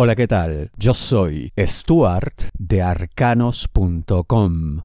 Hola, ¿qué tal? Yo soy Stuart de arcanos.com.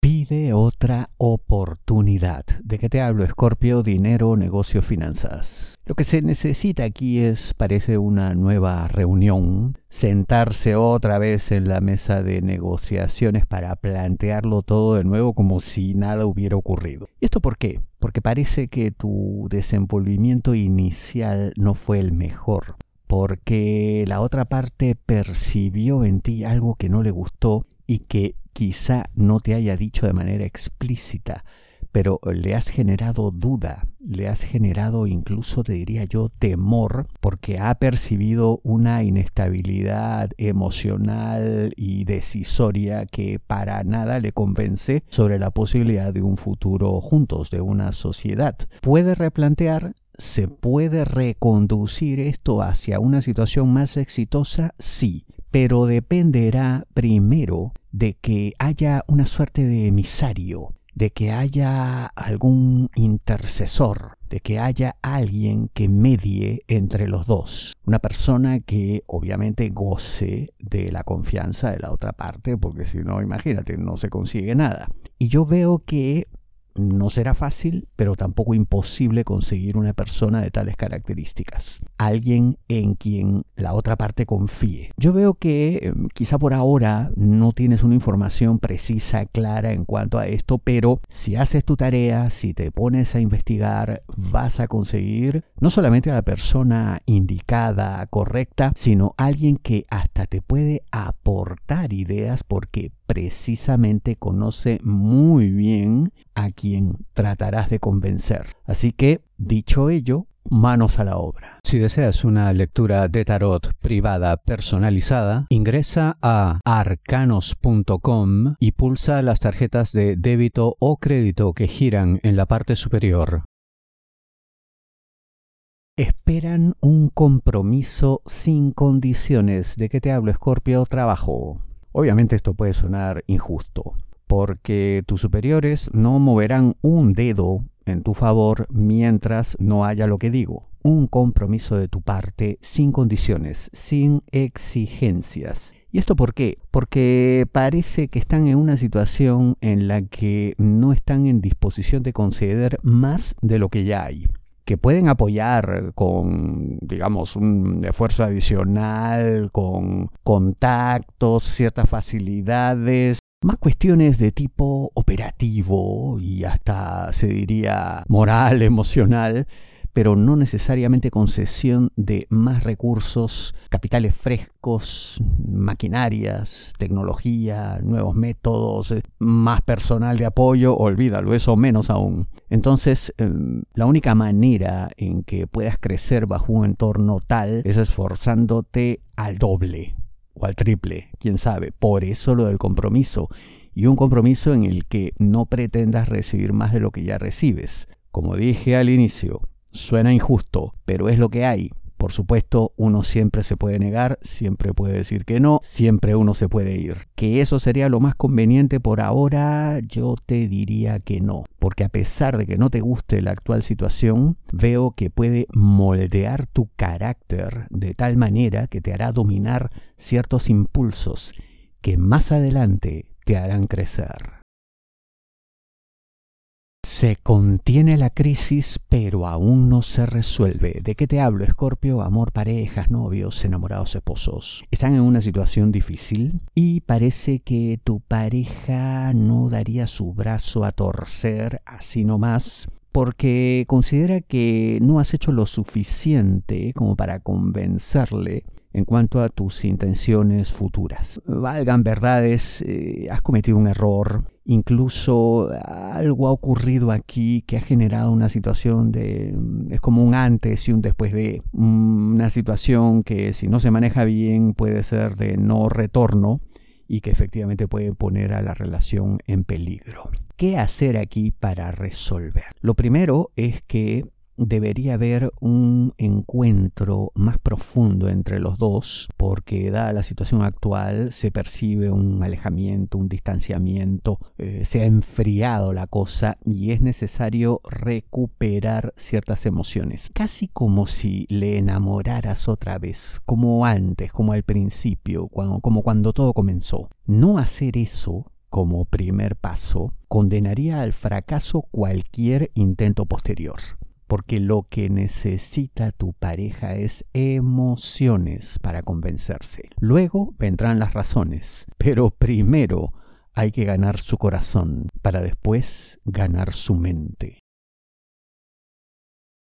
Pide otra oportunidad. ¿De qué te hablo? Escorpio, dinero, negocio, finanzas. Lo que se necesita aquí es, parece, una nueva reunión, sentarse otra vez en la mesa de negociaciones para plantearlo todo de nuevo como si nada hubiera ocurrido. ¿Y esto por qué? Porque parece que tu desenvolvimiento inicial no fue el mejor porque la otra parte percibió en ti algo que no le gustó y que quizá no te haya dicho de manera explícita, pero le has generado duda, le has generado incluso, te diría yo, temor, porque ha percibido una inestabilidad emocional y decisoria que para nada le convence sobre la posibilidad de un futuro juntos, de una sociedad. Puede replantear ¿Se puede reconducir esto hacia una situación más exitosa? Sí, pero dependerá primero de que haya una suerte de emisario, de que haya algún intercesor, de que haya alguien que medie entre los dos. Una persona que obviamente goce de la confianza de la otra parte, porque si no, imagínate, no se consigue nada. Y yo veo que no será fácil, pero tampoco imposible conseguir una persona de tales características. Alguien en quien la otra parte confíe. Yo veo que em, quizá por ahora no tienes una información precisa, clara en cuanto a esto, pero si haces tu tarea, si te pones a investigar, vas a conseguir no solamente a la persona indicada, correcta, sino alguien que hasta te puede aportar ideas porque precisamente conoce muy bien a quien tratarás de convencer. Así que, dicho ello, manos a la obra. Si deseas una lectura de tarot privada personalizada, ingresa a arcanos.com y pulsa las tarjetas de débito o crédito que giran en la parte superior. Esperan un compromiso sin condiciones. ¿De qué te hablo, Escorpio? Trabajo. Obviamente esto puede sonar injusto, porque tus superiores no moverán un dedo en tu favor mientras no haya lo que digo, un compromiso de tu parte sin condiciones, sin exigencias. ¿Y esto por qué? Porque parece que están en una situación en la que no están en disposición de conceder más de lo que ya hay que pueden apoyar con, digamos, un esfuerzo adicional, con contactos, ciertas facilidades, más cuestiones de tipo operativo y hasta se diría moral, emocional, pero no necesariamente concesión de más recursos, capitales frescos, maquinarias, tecnología, nuevos métodos, eh, más personal de apoyo, olvídalo, eso menos aún. Entonces, em, la única manera en que puedas crecer bajo un entorno tal es esforzándote al doble o al triple, quién sabe. Por eso lo del compromiso. Y un compromiso en el que no pretendas recibir más de lo que ya recibes. Como dije al inicio, Suena injusto, pero es lo que hay. Por supuesto, uno siempre se puede negar, siempre puede decir que no, siempre uno se puede ir. Que eso sería lo más conveniente por ahora, yo te diría que no, porque a pesar de que no te guste la actual situación, veo que puede moldear tu carácter de tal manera que te hará dominar ciertos impulsos que más adelante te harán crecer. Se contiene la crisis, pero aún no se resuelve. ¿De qué te hablo, Escorpio? Amor, parejas, novios, enamorados, esposos. Están en una situación difícil y parece que tu pareja no daría su brazo a torcer así nomás porque considera que no has hecho lo suficiente como para convencerle en cuanto a tus intenciones futuras. Valgan verdades, eh, has cometido un error, incluso algo ha ocurrido aquí que ha generado una situación de, mm, es como un antes y un después de, mm, una situación que si no se maneja bien puede ser de no retorno y que efectivamente puede poner a la relación en peligro. ¿Qué hacer aquí para resolver? Lo primero es que debería haber un encuentro más profundo entre los dos, porque dada la situación actual se percibe un alejamiento, un distanciamiento, eh, se ha enfriado la cosa y es necesario recuperar ciertas emociones, casi como si le enamoraras otra vez, como antes, como al principio, como cuando todo comenzó. No hacer eso como primer paso condenaría al fracaso cualquier intento posterior porque lo que necesita tu pareja es emociones para convencerse. Luego vendrán las razones, pero primero hay que ganar su corazón para después ganar su mente.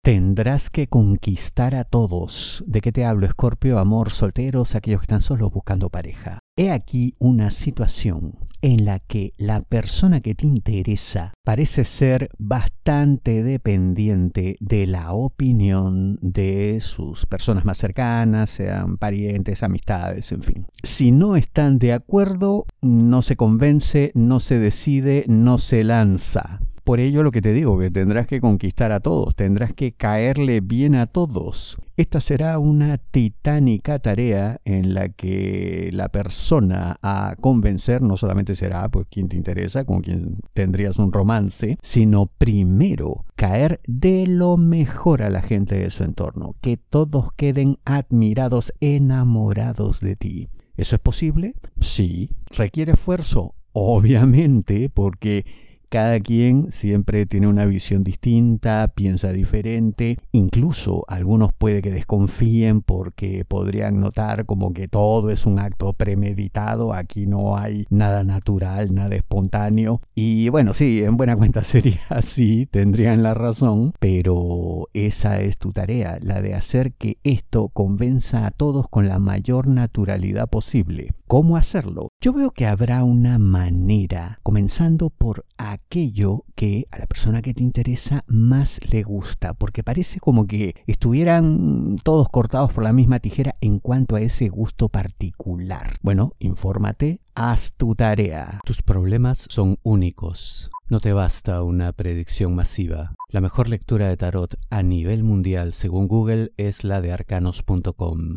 Tendrás que conquistar a todos. ¿De qué te hablo, Escorpio? Amor, solteros, aquellos que están solos buscando pareja. He aquí una situación en la que la persona que te interesa parece ser bastante dependiente de la opinión de sus personas más cercanas, sean parientes, amistades, en fin. Si no están de acuerdo, no se convence, no se decide, no se lanza por ello lo que te digo, que tendrás que conquistar a todos, tendrás que caerle bien a todos. Esta será una titánica tarea en la que la persona a convencer no solamente será pues quien te interesa, con quien tendrías un romance, sino primero caer de lo mejor a la gente de su entorno, que todos queden admirados, enamorados de ti. ¿Eso es posible? Sí. ¿Requiere esfuerzo? Obviamente, porque cada quien siempre tiene una visión distinta, piensa diferente, incluso algunos puede que desconfíen porque podrían notar como que todo es un acto premeditado, aquí no hay nada natural, nada espontáneo. Y bueno, sí, en buena cuenta sería así, tendrían la razón, pero esa es tu tarea, la de hacer que esto convenza a todos con la mayor naturalidad posible. ¿Cómo hacerlo? Yo veo que habrá una manera, comenzando por aquello que a la persona que te interesa más le gusta, porque parece como que estuvieran todos cortados por la misma tijera en cuanto a ese gusto particular. Bueno, infórmate, haz tu tarea. Tus problemas son únicos. No te basta una predicción masiva. La mejor lectura de tarot a nivel mundial según Google es la de arcanos.com.